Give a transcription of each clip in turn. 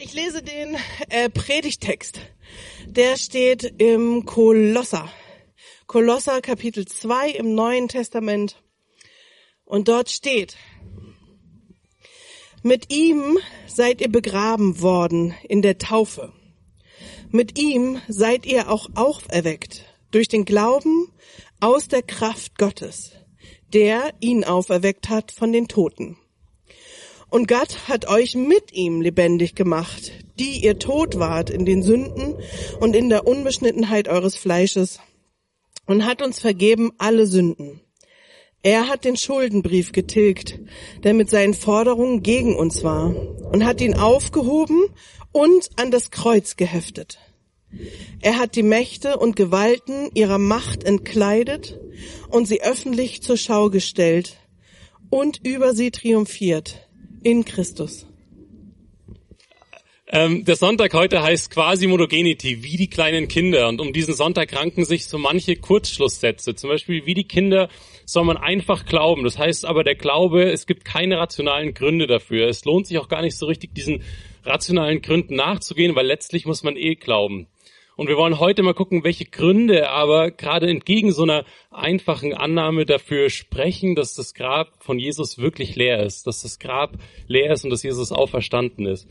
Ich lese den äh, Predigtext. Der steht im Kolosser. Kolosser Kapitel 2 im Neuen Testament. Und dort steht, mit ihm seid ihr begraben worden in der Taufe. Mit ihm seid ihr auch auferweckt durch den Glauben aus der Kraft Gottes, der ihn auferweckt hat von den Toten. Und Gott hat euch mit ihm lebendig gemacht, die ihr tot wart in den Sünden und in der Unbeschnittenheit eures Fleisches und hat uns vergeben alle Sünden. Er hat den Schuldenbrief getilgt, der mit seinen Forderungen gegen uns war, und hat ihn aufgehoben und an das Kreuz geheftet. Er hat die Mächte und Gewalten ihrer Macht entkleidet und sie öffentlich zur Schau gestellt und über sie triumphiert in Christus. Ähm, der Sonntag heute heißt quasi Monogenity, wie die kleinen Kinder. Und um diesen Sonntag ranken sich so manche Kurzschlusssätze. Zum Beispiel, wie die Kinder soll man einfach glauben. Das heißt aber, der Glaube, es gibt keine rationalen Gründe dafür. Es lohnt sich auch gar nicht so richtig, diesen rationalen Gründen nachzugehen, weil letztlich muss man eh glauben. Und wir wollen heute mal gucken, welche Gründe aber gerade entgegen so einer einfachen Annahme dafür sprechen, dass das Grab von Jesus wirklich leer ist, dass das Grab leer ist und dass Jesus auferstanden ist.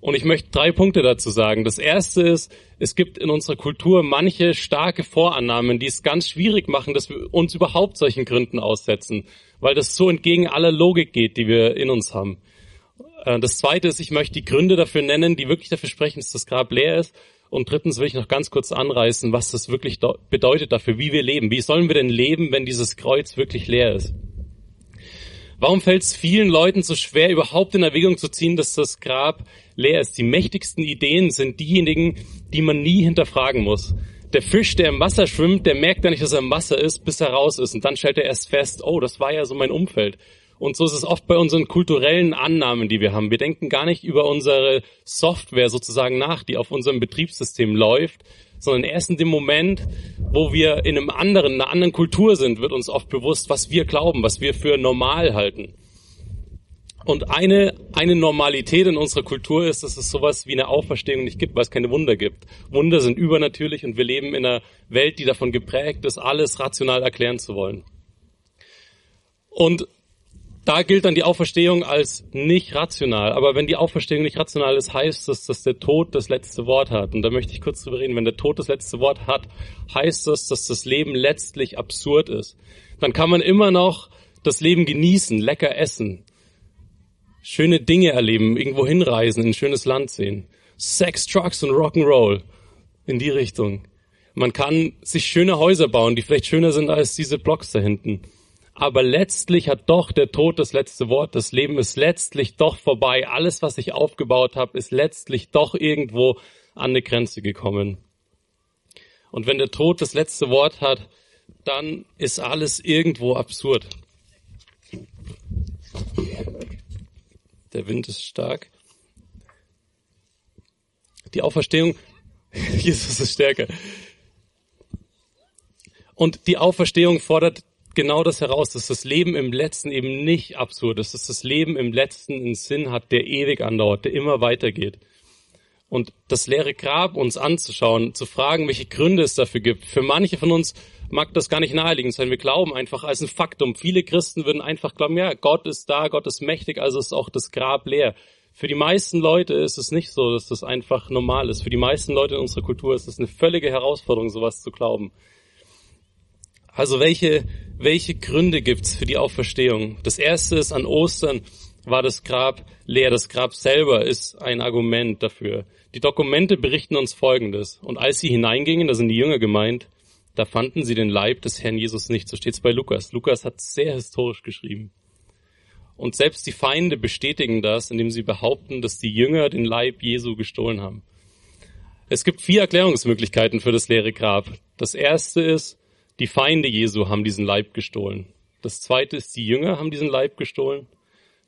Und ich möchte drei Punkte dazu sagen. Das erste ist, es gibt in unserer Kultur manche starke Vorannahmen, die es ganz schwierig machen, dass wir uns überhaupt solchen Gründen aussetzen, weil das so entgegen aller Logik geht, die wir in uns haben. Äh, das zweite ist, ich möchte die Gründe dafür nennen, die wirklich dafür sprechen, dass das Grab leer ist. Und drittens will ich noch ganz kurz anreißen, was das wirklich bedeutet dafür, wie wir leben. Wie sollen wir denn leben, wenn dieses Kreuz wirklich leer ist? Warum fällt es vielen Leuten so schwer, überhaupt in Erwägung zu ziehen, dass das Grab leer ist? Die mächtigsten Ideen sind diejenigen, die man nie hinterfragen muss. Der Fisch, der im Wasser schwimmt, der merkt ja nicht, dass er im Wasser ist, bis er raus ist. Und dann stellt er erst fest, oh, das war ja so mein Umfeld. Und so ist es oft bei unseren kulturellen Annahmen, die wir haben. Wir denken gar nicht über unsere Software sozusagen nach, die auf unserem Betriebssystem läuft, sondern erst in dem Moment, wo wir in einem anderen, einer anderen Kultur sind, wird uns oft bewusst, was wir glauben, was wir für normal halten. Und eine, eine Normalität in unserer Kultur ist, dass es sowas wie eine Auferstehung nicht gibt, weil es keine Wunder gibt. Wunder sind übernatürlich und wir leben in einer Welt, die davon geprägt ist, alles rational erklären zu wollen. Und da gilt dann die Auferstehung als nicht rational. Aber wenn die Auferstehung nicht rational ist, heißt das, dass der Tod das letzte Wort hat. Und da möchte ich kurz drüber reden. Wenn der Tod das letzte Wort hat, heißt das, dass das Leben letztlich absurd ist. Dann kann man immer noch das Leben genießen, lecker essen, schöne Dinge erleben, irgendwo hinreisen, in ein schönes Land sehen. Sex, Trucks und Rock'n'Roll in die Richtung. Man kann sich schöne Häuser bauen, die vielleicht schöner sind als diese Blocks da hinten aber letztlich hat doch der Tod das letzte Wort. Das Leben ist letztlich doch vorbei. Alles, was ich aufgebaut habe, ist letztlich doch irgendwo an eine Grenze gekommen. Und wenn der Tod das letzte Wort hat, dann ist alles irgendwo absurd. Der Wind ist stark. Die Auferstehung, Jesus ist stärker. Und die Auferstehung fordert genau das heraus, dass das Leben im Letzten eben nicht absurd ist, dass das Leben im Letzten einen Sinn hat, der ewig andauert, der immer weitergeht. Und das leere Grab uns anzuschauen, zu fragen, welche Gründe es dafür gibt. Für manche von uns mag das gar nicht naheliegend sein. Wir glauben einfach als ein Faktum. Viele Christen würden einfach glauben, ja, Gott ist da, Gott ist mächtig, also ist auch das Grab leer. Für die meisten Leute ist es nicht so, dass das einfach normal ist. Für die meisten Leute in unserer Kultur ist es eine völlige Herausforderung, sowas zu glauben. Also welche, welche Gründe gibt's für die Auferstehung? Das erste ist, an Ostern war das Grab leer. Das Grab selber ist ein Argument dafür. Die Dokumente berichten uns Folgendes. Und als sie hineingingen, da sind die Jünger gemeint, da fanden sie den Leib des Herrn Jesus nicht. So steht's bei Lukas. Lukas hat sehr historisch geschrieben. Und selbst die Feinde bestätigen das, indem sie behaupten, dass die Jünger den Leib Jesu gestohlen haben. Es gibt vier Erklärungsmöglichkeiten für das leere Grab. Das erste ist, die Feinde Jesu haben diesen Leib gestohlen. Das zweite ist, die Jünger haben diesen Leib gestohlen.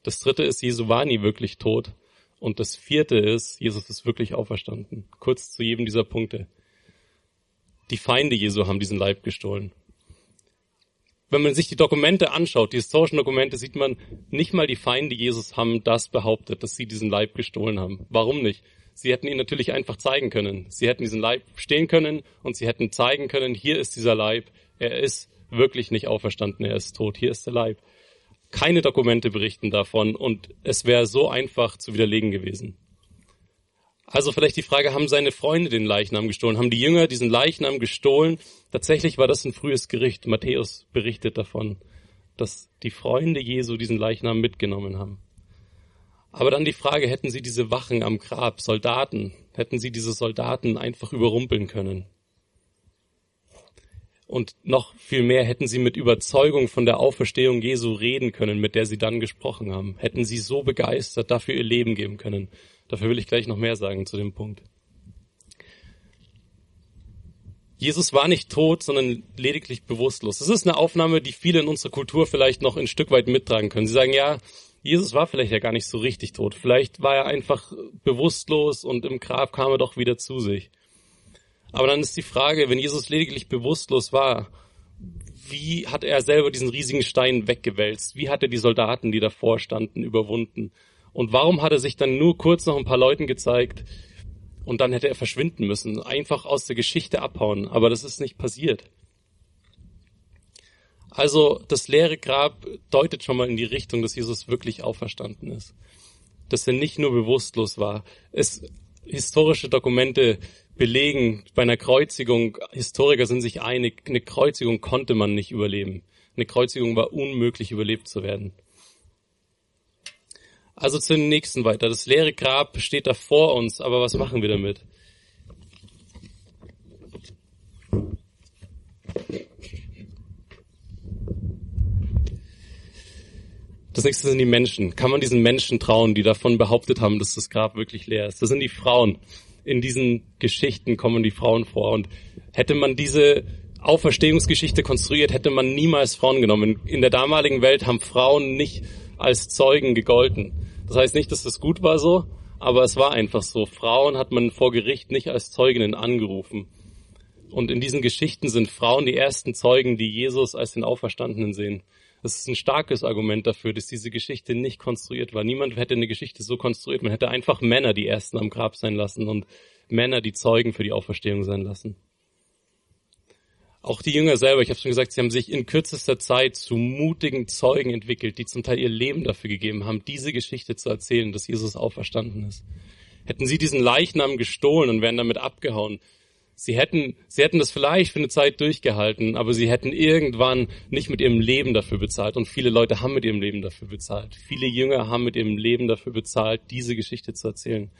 Das dritte ist, Jesu war nie wirklich tot. Und das vierte ist, Jesus ist wirklich auferstanden. Kurz zu jedem dieser Punkte. Die Feinde Jesu haben diesen Leib gestohlen. wenn man sich die Dokumente anschaut, die historischen Dokumente, sieht man, nicht mal die Feinde Jesus haben das behauptet, dass sie diesen Leib gestohlen haben. Warum nicht? Sie hätten ihn natürlich einfach zeigen können. Sie hätten diesen Leib stehen können und sie hätten zeigen können, hier ist dieser Leib. Er ist wirklich nicht auferstanden, er ist tot. Hier ist der Leib. Keine Dokumente berichten davon und es wäre so einfach zu widerlegen gewesen. Also vielleicht die Frage, haben seine Freunde den Leichnam gestohlen? Haben die Jünger diesen Leichnam gestohlen? Tatsächlich war das ein frühes Gericht. Matthäus berichtet davon, dass die Freunde Jesu diesen Leichnam mitgenommen haben. Aber dann die Frage, hätten sie diese Wachen am Grab, Soldaten, hätten sie diese Soldaten einfach überrumpeln können? Und noch viel mehr hätten sie mit Überzeugung von der Auferstehung Jesu reden können, mit der sie dann gesprochen haben. Hätten sie so begeistert dafür ihr Leben geben können. Dafür will ich gleich noch mehr sagen zu dem Punkt. Jesus war nicht tot, sondern lediglich bewusstlos. Das ist eine Aufnahme, die viele in unserer Kultur vielleicht noch ein Stück weit mittragen können. Sie sagen, ja, Jesus war vielleicht ja gar nicht so richtig tot. Vielleicht war er einfach bewusstlos und im Grab kam er doch wieder zu sich. Aber dann ist die Frage, wenn Jesus lediglich bewusstlos war, wie hat er selber diesen riesigen Stein weggewälzt? Wie hat er die Soldaten, die davor standen, überwunden? Und warum hat er sich dann nur kurz noch ein paar Leuten gezeigt und dann hätte er verschwinden müssen, einfach aus der Geschichte abhauen? Aber das ist nicht passiert. Also das leere Grab deutet schon mal in die Richtung, dass Jesus wirklich auferstanden ist. Dass er nicht nur bewusstlos war. Es, historische Dokumente belegen bei einer Kreuzigung, Historiker sind sich einig, eine Kreuzigung konnte man nicht überleben. Eine Kreuzigung war unmöglich überlebt zu werden. Also zu den nächsten weiter. Das leere Grab steht da vor uns, aber was machen wir damit? Das nächste sind die Menschen. Kann man diesen Menschen trauen, die davon behauptet haben, dass das Grab wirklich leer ist? Das sind die Frauen in diesen Geschichten kommen die Frauen vor. Und hätte man diese Auferstehungsgeschichte konstruiert, hätte man niemals Frauen genommen. In der damaligen Welt haben Frauen nicht als Zeugen gegolten. Das heißt nicht, dass das gut war so, aber es war einfach so. Frauen hat man vor Gericht nicht als Zeuginnen angerufen. Und in diesen Geschichten sind Frauen die ersten Zeugen, die Jesus als den Auferstandenen sehen. Das ist ein starkes Argument dafür, dass diese Geschichte nicht konstruiert war. Niemand hätte eine Geschichte so konstruiert. Man hätte einfach Männer die Ersten am Grab sein lassen und Männer die Zeugen für die Auferstehung sein lassen. Auch die Jünger selber, ich habe schon gesagt, sie haben sich in kürzester Zeit zu mutigen Zeugen entwickelt, die zum Teil ihr Leben dafür gegeben haben, diese Geschichte zu erzählen, dass Jesus auferstanden ist. Hätten sie diesen Leichnam gestohlen und wären damit abgehauen, Sie hätten, sie hätten das vielleicht für eine Zeit durchgehalten, aber sie hätten irgendwann nicht mit ihrem Leben dafür bezahlt. Und viele Leute haben mit ihrem Leben dafür bezahlt. Viele Jünger haben mit ihrem Leben dafür bezahlt, diese Geschichte zu erzählen.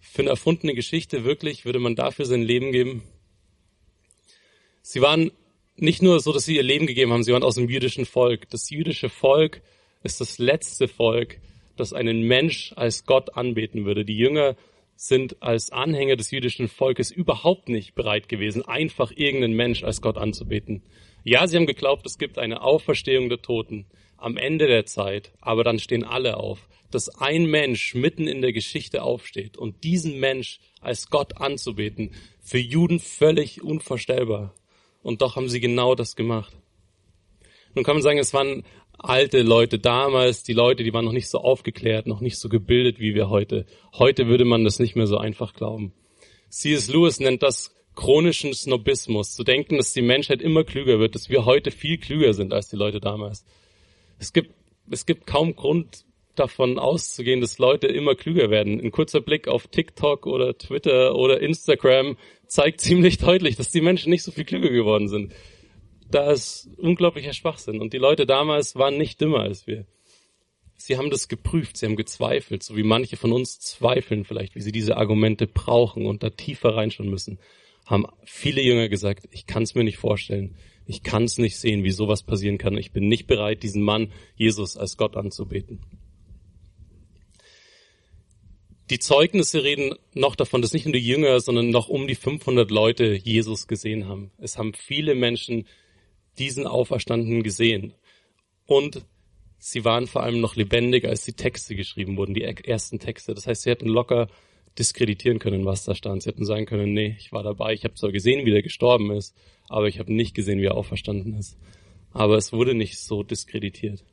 Für eine erfundene Geschichte wirklich würde man dafür sein Leben geben. Sie waren nicht nur so, dass sie ihr Leben gegeben haben, sie waren aus dem jüdischen Volk. Das jüdische Volk ist das letzte Volk, das einen Mensch als Gott anbeten würde. Die Jünger sind als Anhänger des jüdischen Volkes überhaupt nicht bereit gewesen, einfach irgendeinen Mensch als Gott anzubeten. Ja, sie haben geglaubt, es gibt eine Auferstehung der Toten am Ende der Zeit, aber dann stehen alle auf, dass ein Mensch mitten in der Geschichte aufsteht und diesen Mensch als Gott anzubeten, für Juden völlig unvorstellbar. Und doch haben sie genau das gemacht. Nun kann man sagen, es waren alte Leute damals, die Leute, die waren noch nicht so aufgeklärt, noch nicht so gebildet wie wir heute. Heute würde man das nicht mehr so einfach glauben. C.S. Lewis nennt das chronischen Snobismus, zu denken, dass die Menschheit immer klüger wird, dass wir heute viel klüger sind als die Leute damals. Es gibt, es gibt kaum Grund davon auszugehen, dass Leute immer klüger werden. Ein kurzer Blick auf TikTok oder Twitter oder Instagram zeigt ziemlich deutlich, dass die Menschen nicht so viel klüger geworden sind da ist unglaublicher Schwachsinn. Und die Leute damals waren nicht dümmer als wir. Sie haben das geprüft, sie haben gezweifelt, so wie manche von uns zweifeln vielleicht, wie sie diese Argumente brauchen und da tiefer reinschauen müssen. Haben viele Jünger gesagt, ich kann es mir nicht vorstellen, ich kann es nicht sehen, wie sowas passieren kann. Ich bin nicht bereit, diesen Mann Jesus als Gott anzubeten. Die Zeugnisse reden noch davon, dass nicht nur die Jünger, sondern noch um die 500 Leute Jesus gesehen haben. Es haben viele Menschen diesen Auferstandenen gesehen. Und sie waren vor allem noch lebendig, als die Texte geschrieben wurden, die ersten Texte. Das heißt, sie hätten locker diskreditieren können, was da stand. Sie hätten sagen können, nee, ich war dabei, ich habe zwar gesehen, wie er gestorben ist, aber ich habe nicht gesehen, wie er auferstanden ist. Aber es wurde nicht so diskreditiert.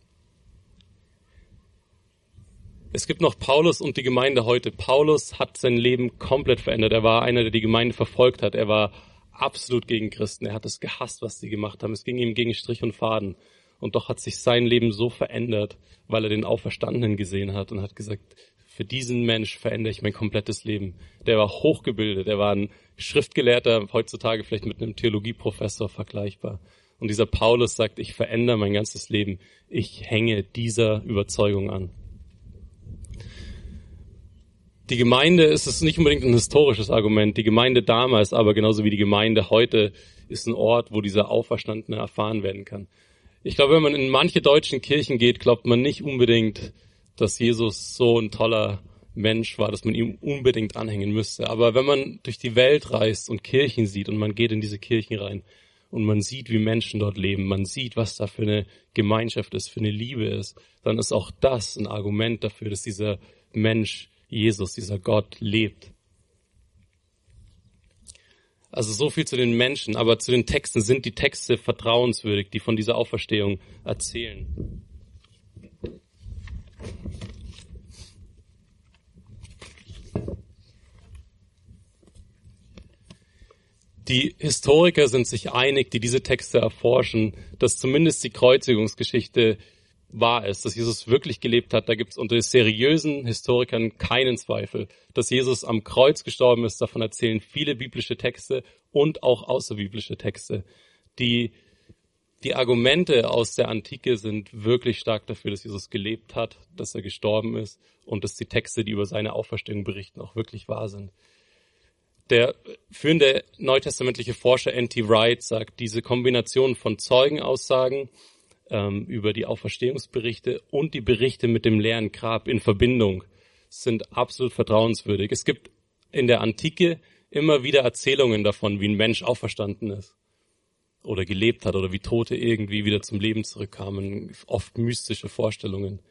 Es gibt noch Paulus und die Gemeinde heute. Paulus hat sein Leben komplett verändert. Er war einer, der die Gemeinde verfolgt hat. Er war absolut gegen Christen. Er hat es gehasst, was sie gemacht haben. Es ging ihm gegen Strich und Faden. Und doch hat sich sein Leben so verändert, weil er den Auferstandenen gesehen hat und hat gesagt, für diesen Mensch verändere ich mein komplettes Leben. Der war hochgebildet, der war ein Schriftgelehrter, heutzutage vielleicht mit einem Theologieprofessor vergleichbar. Und dieser Paulus sagt, ich verändere mein ganzes Leben. Ich hänge dieser Überzeugung an. Die Gemeinde ist es nicht unbedingt ein historisches Argument. Die Gemeinde damals, aber genauso wie die Gemeinde heute, ist ein Ort, wo dieser Auferstandene erfahren werden kann. Ich glaube, wenn man in manche deutschen Kirchen geht, glaubt man nicht unbedingt, dass Jesus so ein toller Mensch war, dass man ihm unbedingt anhängen müsste. Aber wenn man durch die Welt reist und Kirchen sieht und man geht in diese Kirchen rein und man sieht, wie Menschen dort leben, man sieht, was da für eine Gemeinschaft ist, für eine Liebe ist, dann ist auch das ein Argument dafür, dass dieser Mensch, Jesus, dieser Gott lebt. Also so viel zu den Menschen, aber zu den Texten sind die Texte vertrauenswürdig, die von dieser Auferstehung erzählen. Die Historiker sind sich einig, die diese Texte erforschen, dass zumindest die Kreuzigungsgeschichte wahr ist, dass Jesus wirklich gelebt hat. Da gibt es unter seriösen Historikern keinen Zweifel. Dass Jesus am Kreuz gestorben ist, davon erzählen viele biblische Texte und auch außerbiblische Texte. Die, die Argumente aus der Antike sind wirklich stark dafür, dass Jesus gelebt hat, dass er gestorben ist und dass die Texte, die über seine Auferstehung berichten, auch wirklich wahr sind. Der führende neutestamentliche Forscher N.T. Wright sagt, diese Kombination von Zeugenaussagen ähm, über die Auferstehungsberichte und die Berichte mit dem leeren Grab in Verbindung sind absolut vertrauenswürdig. Es gibt in der Antike immer wieder Erzählungen davon, wie ein Mensch auferstanden ist oder gelebt hat oder wie Tote irgendwie wieder zum Leben zurückkamen, oft mystische Vorstellungen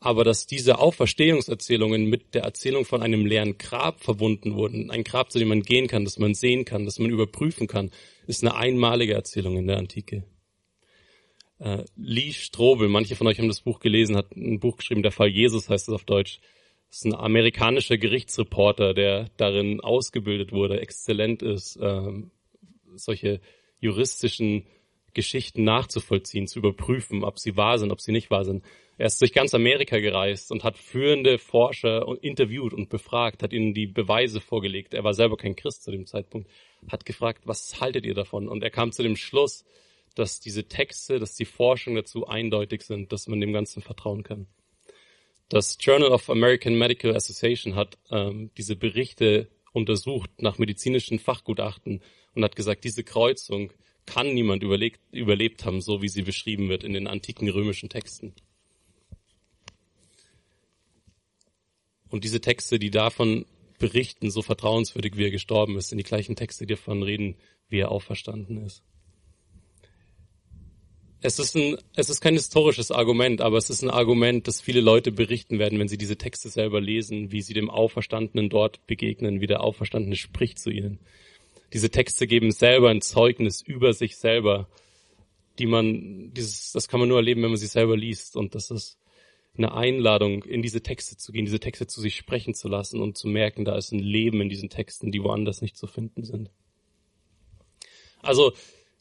aber dass diese Auferstehungserzählungen mit der Erzählung von einem leeren Grab verbunden wurden, ein Grab, zu dem man gehen kann, das man sehen kann, das man überprüfen kann, ist eine einmalige Erzählung in der Antike. Äh, Lee Strobel, manche von euch haben das Buch gelesen, hat ein Buch geschrieben, der Fall Jesus heißt es auf Deutsch. Das ist ein amerikanischer Gerichtsreporter, der darin ausgebildet wurde, exzellent ist, äh, solche juristischen Geschichten nachzuvollziehen, zu überprüfen, ob sie wahr sind, ob sie nicht wahr sind. Er ist durch ganz Amerika gereist und hat führende Forscher interviewt und befragt, hat ihnen die Beweise vorgelegt. Er war selber kein Christ zu dem Zeitpunkt, hat gefragt, was haltet ihr davon? Und er kam zu dem Schluss, dass diese Texte, dass die Forschung dazu eindeutig sind, dass man dem Ganzen vertrauen kann. Das Journal of American Medical Association hat ähm, diese Berichte untersucht nach medizinischen Fachgutachten und hat gesagt, diese Kreuzung kann niemand überlebt, überlebt haben, so wie sie beschrieben wird in den antiken römischen Texten. Und diese Texte, die davon berichten, so vertrauenswürdig wie er gestorben ist, sind die gleichen Texte, die davon reden, wie er auferstanden ist. Es ist, ein, es ist kein historisches Argument, aber es ist ein Argument, das viele Leute berichten werden, wenn sie diese Texte selber lesen, wie sie dem Auferstandenen dort begegnen, wie der Auferstandene spricht zu ihnen. Diese Texte geben selber ein Zeugnis über sich selber, die man, dieses, das kann man nur erleben, wenn man sie selber liest. Und das ist eine Einladung, in diese Texte zu gehen, diese Texte zu sich sprechen zu lassen und zu merken, da ist ein Leben in diesen Texten, die woanders nicht zu finden sind. Also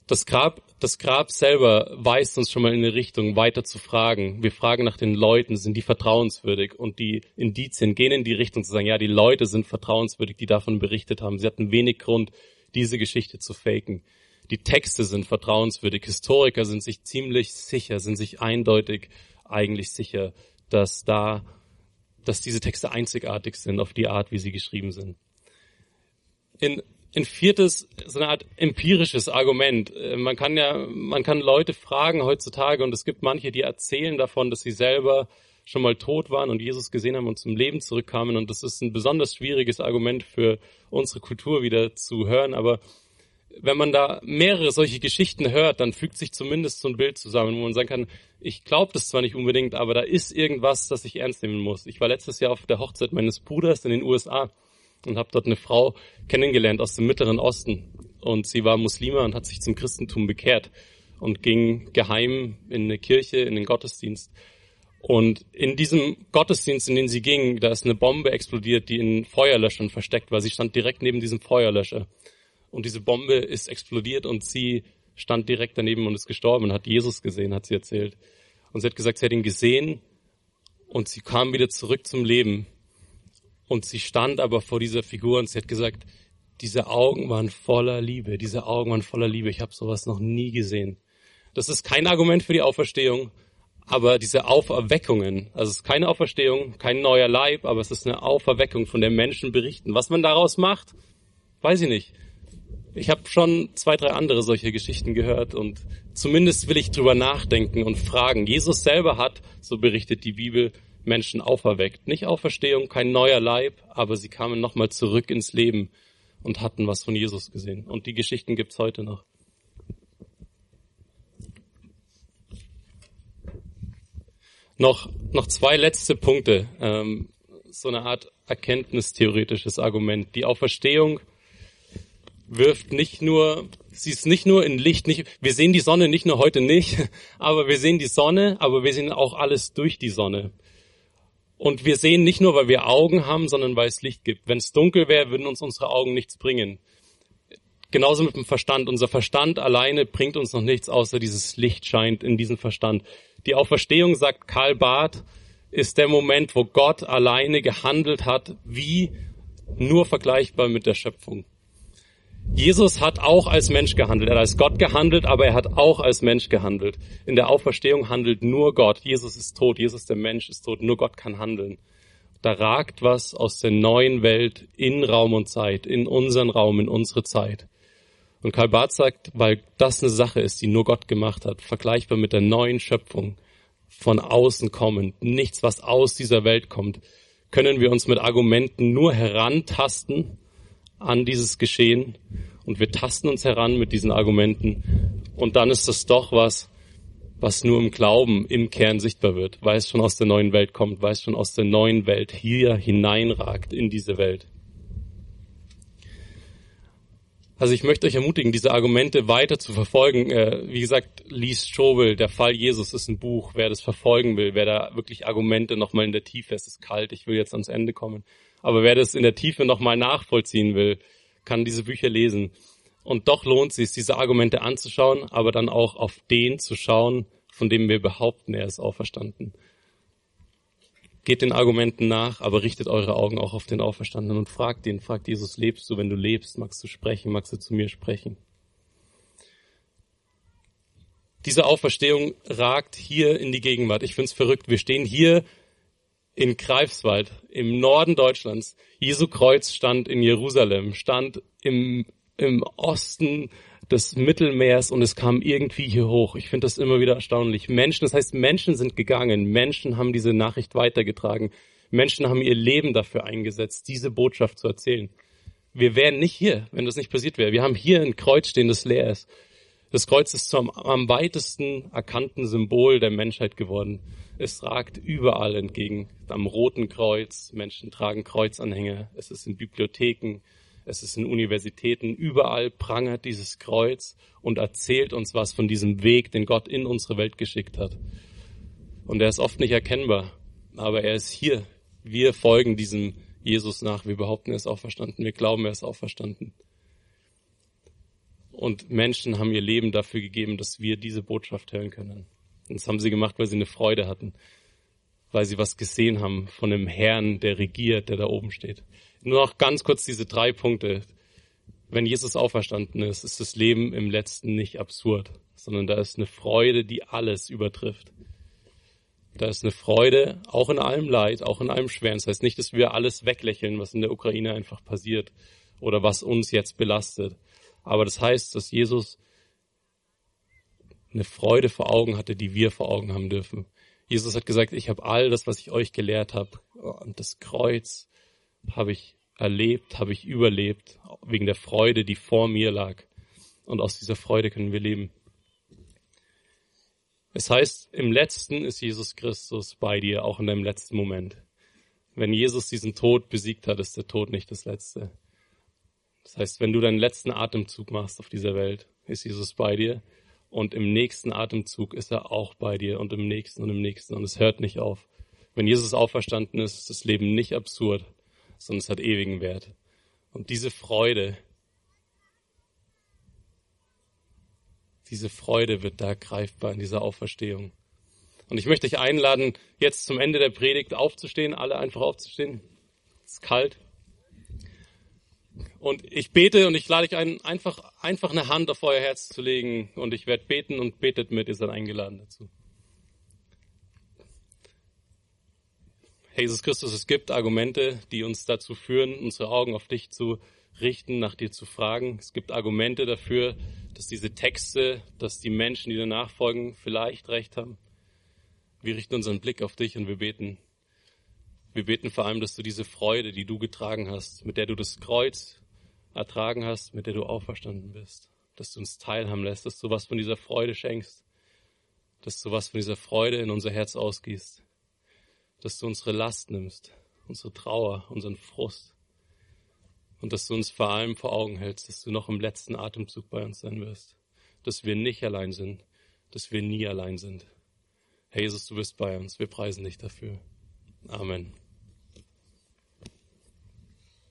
das Grab, das Grab selber weist uns schon mal in eine Richtung, weiter zu fragen. Wir fragen nach den Leuten, sind die vertrauenswürdig? Und die Indizien gehen in die Richtung zu sagen, ja, die Leute sind vertrauenswürdig, die davon berichtet haben. Sie hatten wenig Grund, diese Geschichte zu faken. Die Texte sind vertrauenswürdig. Historiker sind sich ziemlich sicher, sind sich eindeutig eigentlich sicher, dass da, dass diese Texte einzigartig sind auf die Art, wie sie geschrieben sind. In ein viertes, so eine Art empirisches Argument. Äh, man kann ja, man kann Leute fragen heutzutage und es gibt manche, die erzählen davon, dass sie selber schon mal tot waren und Jesus gesehen haben und zum Leben zurückkamen und das ist ein besonders schwieriges Argument für unsere Kultur wieder zu hören, aber wenn man da mehrere solche Geschichten hört, dann fügt sich zumindest so ein Bild zusammen, wo man sagen kann, ich glaube das zwar nicht unbedingt, aber da ist irgendwas, das ich ernst nehmen muss. Ich war letztes Jahr auf der Hochzeit meines Bruders in den USA und habe dort eine Frau kennengelernt aus dem Mittleren Osten und sie war Muslima und hat sich zum Christentum bekehrt. und ging geheim in eine Kirche, in den Gottesdienst. Und in diesem Gottesdienst, in den sie ging, da ist eine Bombe explodiert, die in Feuerlöschern versteckt war. Sie stand direkt neben diesem Feuerlöscher. Und diese Bombe ist explodiert und sie stand direkt daneben und ist gestorben und hat Jesus gesehen, hat sie erzählt. Und sie hat gesagt, sie hat ihn gesehen und sie kam wieder zurück zum Leben. Und sie stand aber vor dieser Figur und sie hat gesagt, diese Augen waren voller Liebe, diese Augen waren voller Liebe. Ich habe sowas noch nie gesehen. Das ist kein Argument für die Auferstehung, aber diese Auferweckungen, also es ist keine Auferstehung, kein neuer Leib, aber es ist eine Auferweckung, von der Menschen berichten. Was man daraus macht, weiß ich nicht. Ich habe schon zwei, drei andere solche Geschichten gehört und zumindest will ich drüber nachdenken und fragen. Jesus selber hat, so berichtet die Bibel, Menschen auferweckt. Nicht Auferstehung, kein neuer Leib, aber sie kamen nochmal zurück ins Leben und hatten was von Jesus gesehen. Und die Geschichten gibt's heute noch. Noch, noch zwei letzte Punkte, ähm, so eine Art erkenntnistheoretisches Argument. Die Auferstehung wirft nicht nur, sie ist nicht nur in Licht, nicht, wir sehen die Sonne nicht nur heute nicht, aber wir sehen die Sonne, aber wir sehen auch alles durch die Sonne. Und wir sehen nicht nur, weil wir Augen haben, sondern weil es Licht gibt. Wenn es dunkel wäre, würden uns unsere Augen nichts bringen. Genauso mit dem Verstand. Unser Verstand alleine bringt uns noch nichts, außer dieses Licht scheint in diesen Verstand. Die Auferstehung, sagt Karl Barth, ist der Moment, wo Gott alleine gehandelt hat, wie nur vergleichbar mit der Schöpfung. Jesus hat auch als Mensch gehandelt. Er hat als Gott gehandelt, aber er hat auch als Mensch gehandelt. In der Auferstehung handelt nur Gott. Jesus ist tot. Jesus, der Mensch, ist tot. Nur Gott kann handeln. Da ragt was aus der neuen Welt in Raum und Zeit, in unseren Raum, in unsere Zeit. Und Karl Barth sagt, weil das eine Sache ist, die nur Gott gemacht hat, vergleichbar mit der neuen Schöpfung, von außen kommend, nichts, was aus dieser Welt kommt, können wir uns mit Argumenten nur herantasten an dieses Geschehen und wir tasten uns heran mit diesen Argumenten und dann ist das doch was, was nur im Glauben im Kern sichtbar wird, weil es schon aus der neuen Welt kommt, weil es schon aus der neuen Welt hier hineinragt in diese Welt. Also ich möchte euch ermutigen, diese Argumente weiter zu verfolgen. Äh, wie gesagt, liest Schobel, der Fall Jesus ist ein Buch. Wer das verfolgen will, wer da wirklich Argumente nochmal in der Tiefe, es ist kalt, ich will jetzt ans Ende kommen. Aber wer das in der Tiefe nochmal nachvollziehen will, kann diese Bücher lesen. Und doch lohnt es sich, diese Argumente anzuschauen, aber dann auch auf den zu schauen, von dem wir behaupten, er ist auferstanden. Geht den Argumenten nach, aber richtet eure Augen auch auf den Auferstandenen und fragt ihn, fragt Jesus, lebst du, wenn du lebst, magst du sprechen, magst du zu mir sprechen? Diese Auferstehung ragt hier in die Gegenwart. Ich find's verrückt. Wir stehen hier in Greifswald, im Norden Deutschlands. Jesu Kreuz stand in Jerusalem, stand im, im Osten des Mittelmeers und es kam irgendwie hier hoch. Ich finde das immer wieder erstaunlich. Menschen, das heißt, Menschen sind gegangen, Menschen haben diese Nachricht weitergetragen, Menschen haben ihr Leben dafür eingesetzt, diese Botschaft zu erzählen. Wir wären nicht hier, wenn das nicht passiert wäre. Wir haben hier ein Kreuz stehen, das leer ist. Das Kreuz ist zum am weitesten erkannten Symbol der Menschheit geworden. Es ragt überall entgegen. Am Roten Kreuz, Menschen tragen Kreuzanhänger, es ist in Bibliotheken, es ist in Universitäten, überall prangert dieses Kreuz und erzählt uns was von diesem Weg, den Gott in unsere Welt geschickt hat. Und er ist oft nicht erkennbar, aber er ist hier. Wir folgen diesem Jesus nach. Wir behaupten, er ist auferstanden. Wir glauben, er ist auferstanden. Und Menschen haben ihr Leben dafür gegeben, dass wir diese Botschaft hören können. Und das haben sie gemacht, weil sie eine Freude hatten, weil sie was gesehen haben von dem Herrn, der regiert, der da oben steht. Nur noch ganz kurz diese drei Punkte. Wenn Jesus auferstanden ist, ist das Leben im letzten nicht absurd, sondern da ist eine Freude, die alles übertrifft. Da ist eine Freude, auch in allem Leid, auch in allem Schweren. Das heißt nicht, dass wir alles weglächeln, was in der Ukraine einfach passiert oder was uns jetzt belastet. Aber das heißt, dass Jesus eine Freude vor Augen hatte, die wir vor Augen haben dürfen. Jesus hat gesagt, ich habe all das, was ich euch gelehrt habe, und das Kreuz, habe ich erlebt, habe ich überlebt, wegen der Freude, die vor mir lag. Und aus dieser Freude können wir leben. Es heißt, im letzten ist Jesus Christus bei dir, auch in deinem letzten Moment. Wenn Jesus diesen Tod besiegt hat, ist der Tod nicht das letzte. Das heißt, wenn du deinen letzten Atemzug machst auf dieser Welt, ist Jesus bei dir. Und im nächsten Atemzug ist er auch bei dir und im nächsten und im nächsten und es hört nicht auf. Wenn Jesus auferstanden ist, ist das Leben nicht absurd, sondern es hat ewigen Wert. Und diese Freude, diese Freude wird da greifbar in dieser Auferstehung. Und ich möchte dich einladen, jetzt zum Ende der Predigt aufzustehen, alle einfach aufzustehen. Es ist kalt. Und ich bete und ich lade dich ein, einfach, einfach eine Hand auf euer Herz zu legen und ich werde beten und betet mit, ihr seid eingeladen dazu. Jesus Christus, es gibt Argumente, die uns dazu führen, unsere Augen auf dich zu richten, nach dir zu fragen. Es gibt Argumente dafür, dass diese Texte, dass die Menschen, die danach folgen, vielleicht recht haben. Wir richten unseren Blick auf dich und wir beten. Wir beten vor allem, dass du diese Freude, die du getragen hast, mit der du das Kreuz ertragen hast, mit der du auferstanden bist, dass du uns teilhaben lässt, dass du was von dieser Freude schenkst, dass du was von dieser Freude in unser Herz ausgießt, dass du unsere Last nimmst, unsere Trauer, unseren Frust und dass du uns vor allem vor Augen hältst, dass du noch im letzten Atemzug bei uns sein wirst, dass wir nicht allein sind, dass wir nie allein sind. Herr Jesus, du bist bei uns. Wir preisen dich dafür. Amen.